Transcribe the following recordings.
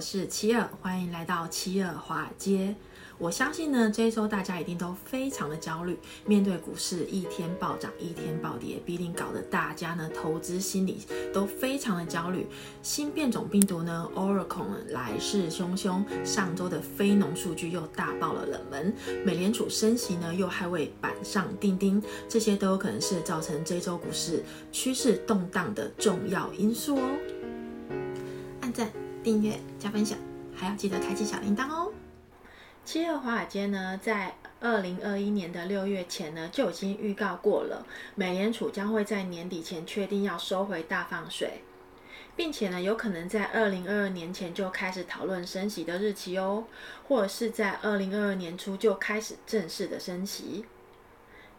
是七二，欢迎来到七二华尔街。我相信呢，这一周大家一定都非常的焦虑，面对股市一天暴涨一天暴跌，必定搞得大家呢投资心理都非常的焦虑。新变种病毒呢，Omicron 来势汹汹，上周的非农数据又大爆了冷门，美联储升息呢又还未板上钉钉，这些都有可能是造成这周股市趋势动荡的重要因素哦。按赞、订阅、加分享，还要记得开启小铃铛哦。七二华尔街呢，在二零二一年的六月前呢，就已经预告过了，美联储将会在年底前确定要收回大放水，并且呢，有可能在二零二二年前就开始讨论升息的日期哦，或者是在二零二二年初就开始正式的升息。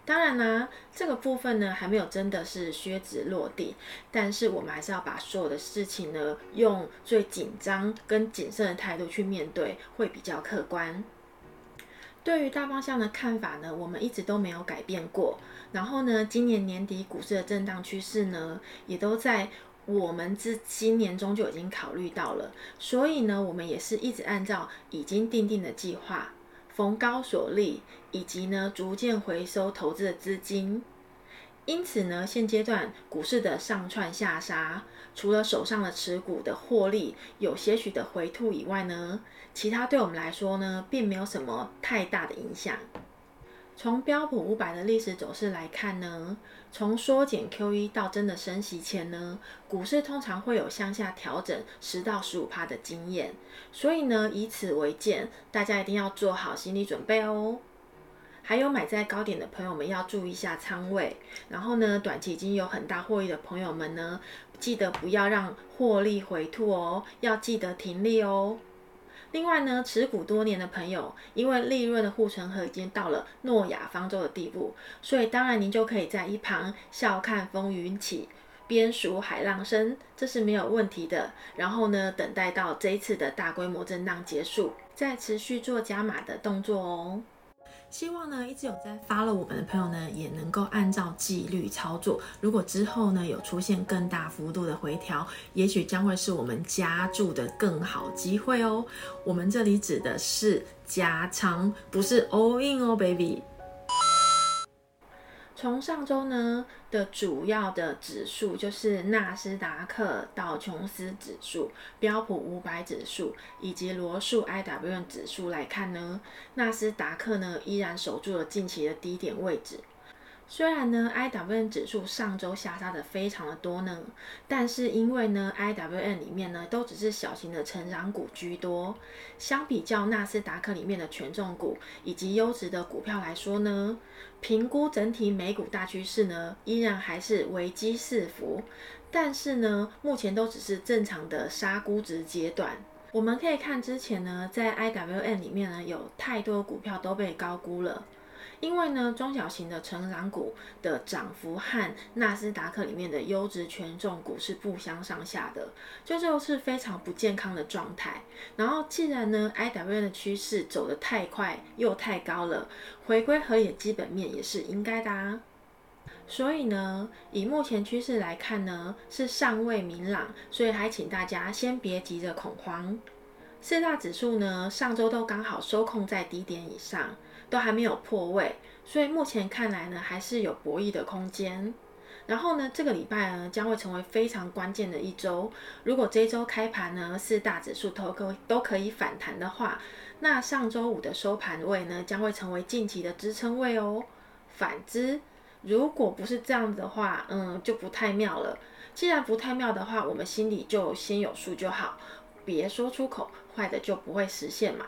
当然啦，这个部分呢还没有真的是靴子落地，但是我们还是要把所有的事情呢，用最紧张跟谨慎的态度去面对，会比较客观。对于大方向的看法呢，我们一直都没有改变过。然后呢，今年年底股市的震荡趋势呢，也都在我们自今年中就已经考虑到了。所以呢，我们也是一直按照已经定定的计划，逢高所利，以及呢逐渐回收投资的资金。因此呢，现阶段股市的上窜下杀，除了手上的持股的获利有些许的回吐以外呢，其他对我们来说呢，并没有什么太大的影响。从标普五百的历史走势来看呢，从缩减 QE 到真的升息前呢，股市通常会有向下调整十到十五趴的经验。所以呢，以此为鉴，大家一定要做好心理准备哦。还有买在高点的朋友们要注意一下仓位，然后呢，短期已经有很大获利的朋友们呢，记得不要让获利回吐哦，要记得停利哦。另外呢，持股多年的朋友，因为利润的护城河已经到了诺亚方舟的地步，所以当然您就可以在一旁笑看风云起，边数海浪声，这是没有问题的。然后呢，等待到这一次的大规模震荡结束，再持续做加码的动作哦。希望呢，一直有在 follow 我们的朋友呢，也能够按照纪律操作。如果之后呢，有出现更大幅度的回调，也许将会是我们加注的更好机会哦。我们这里指的是加仓，不是 all in 哦，baby。从上周呢的主要的指数就是纳斯达克道琼斯指数、标普五百指数以及罗素 I W 指数来看呢，纳斯达克呢依然守住了近期的低点位置。虽然呢，IWM 指数上周下杀的非常的多呢，但是因为呢，IWM 里面呢都只是小型的成长股居多，相比较纳斯达克里面的权重股以及优质的股票来说呢，评估整体美股大趋势呢，依然还是危机四伏，但是呢，目前都只是正常的杀估值阶段。我们可以看之前呢，在 IWM 里面呢，有太多股票都被高估了。因为呢，中小型的成长股的涨幅和纳斯达克里面的优质权重股是不相上下的，就就是非常不健康的状态。然后，既然呢，I W N 的趋势走得太快又太高了，回归合理的基本面也是应该的啊。所以呢，以目前趋势来看呢，是尚未明朗，所以还请大家先别急着恐慌。四大指数呢，上周都刚好收控在低点以上。都还没有破位，所以目前看来呢，还是有博弈的空间。然后呢，这个礼拜呢，将会成为非常关键的一周。如果这一周开盘呢，四大指数都可都可以反弹的话，那上周五的收盘位呢，将会成为近期的支撑位哦。反之，如果不是这样子的话，嗯，就不太妙了。既然不太妙的话，我们心里就先有数就好，别说出口，坏的就不会实现嘛。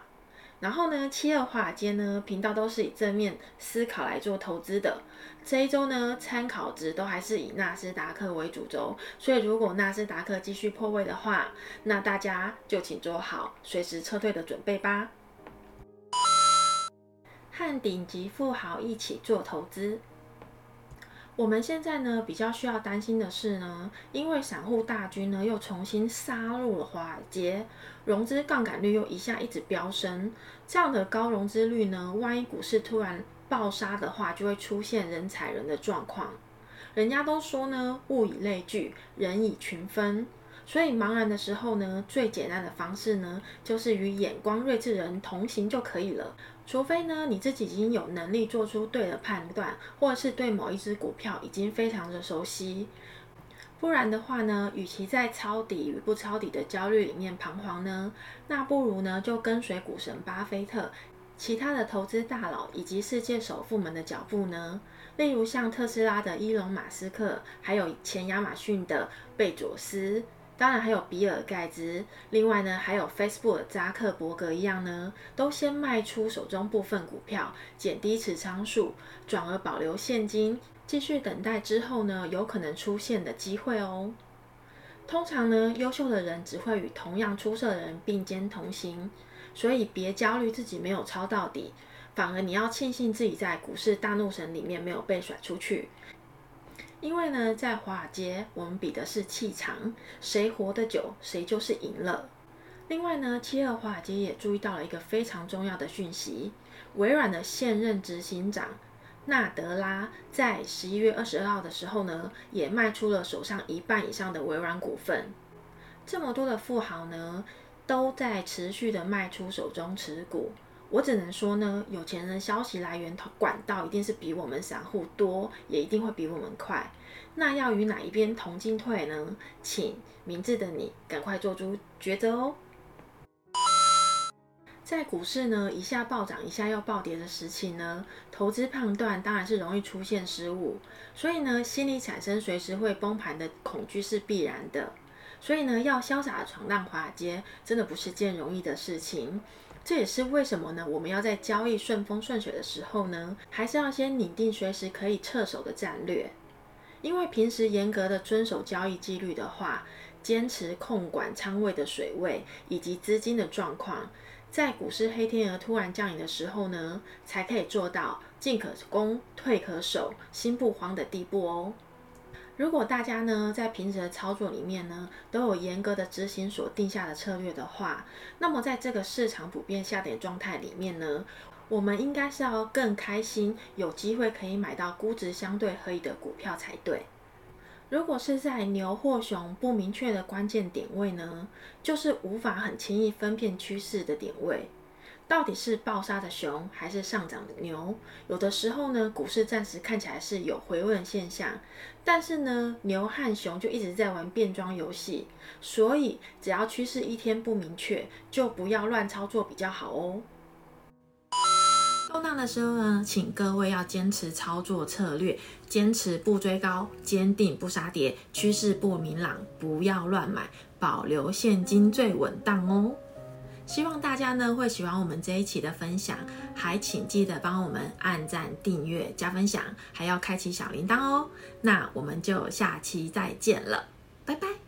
然后呢，七二华尔街呢频道都是以正面思考来做投资的。这一周呢，参考值都还是以纳斯达克为主轴，所以如果纳斯达克继续破位的话，那大家就请做好随时撤退的准备吧。和顶级富豪一起做投资。我们现在呢，比较需要担心的是呢，因为散户大军呢又重新杀入了华尔街，融资杠杆率又一下一直飙升，这样的高融资率呢，万一股市突然爆杀的话，就会出现人踩人的状况。人家都说呢，物以类聚，人以群分，所以茫然的时候呢，最简单的方式呢，就是与眼光睿智人同行就可以了。除非呢，你自己已经有能力做出对的判断，或者是对某一只股票已经非常的熟悉。不然的话呢，与其在抄底与不抄底的焦虑里面彷徨呢，那不如呢就跟随股神巴菲特、其他的投资大佬以及世界首富们的脚步呢。例如像特斯拉的伊隆马斯克，还有前亚马逊的贝佐斯，当然还有比尔盖茨，另外呢还有 Facebook 扎克伯格一样呢，都先卖出手中部分股票，减低持仓数，转而保留现金。继续等待之后呢，有可能出现的机会哦。通常呢，优秀的人只会与同样出色的人并肩同行，所以别焦虑自己没有抄到底，反而你要庆幸自己在股市大怒神里面没有被甩出去。因为呢，在华尔街，我们比的是气场，谁活得久，谁就是赢了。另外呢，七二华尔街也注意到了一个非常重要的讯息：微软的现任执行长。纳德拉在十一月二十二号的时候呢，也卖出了手上一半以上的微软股份。这么多的富豪呢，都在持续的卖出手中持股。我只能说呢，有钱人消息来源管道一定是比我们散户多，也一定会比我们快。那要与哪一边同进退呢？请明智的你赶快做出抉择哦。在股市呢，一下暴涨，一下又暴跌的时期呢，投资判断当然是容易出现失误，所以呢，心里产生随时会崩盘的恐惧是必然的。所以呢，要潇洒的闯荡华尔街，真的不是件容易的事情。这也是为什么呢，我们要在交易顺风顺水的时候呢，还是要先拟定随时可以撤手的战略。因为平时严格的遵守交易纪律的话，坚持控管仓位的水位以及资金的状况。在股市黑天鹅突然降临的时候呢，才可以做到进可攻、退可守、心不慌的地步哦。如果大家呢在平时的操作里面呢都有严格的执行所定下的策略的话，那么在这个市场普遍下跌状态里面呢，我们应该是要更开心，有机会可以买到估值相对合理的股票才对。如果是在牛或熊不明确的关键点位呢，就是无法很轻易分辨趋势的点位，到底是暴杀的熊还是上涨的牛？有的时候呢，股市暂时看起来是有回温现象，但是呢，牛和熊就一直在玩变装游戏，所以只要趋势一天不明确，就不要乱操作比较好哦。动荡的时候呢，请各位要坚持操作策略，坚持不追高，坚定不杀跌，趋势不明朗，不要乱买，保留现金最稳当哦。希望大家呢会喜欢我们这一期的分享，还请记得帮我们按赞、订阅、加分享，还要开启小铃铛哦。那我们就下期再见了，拜拜。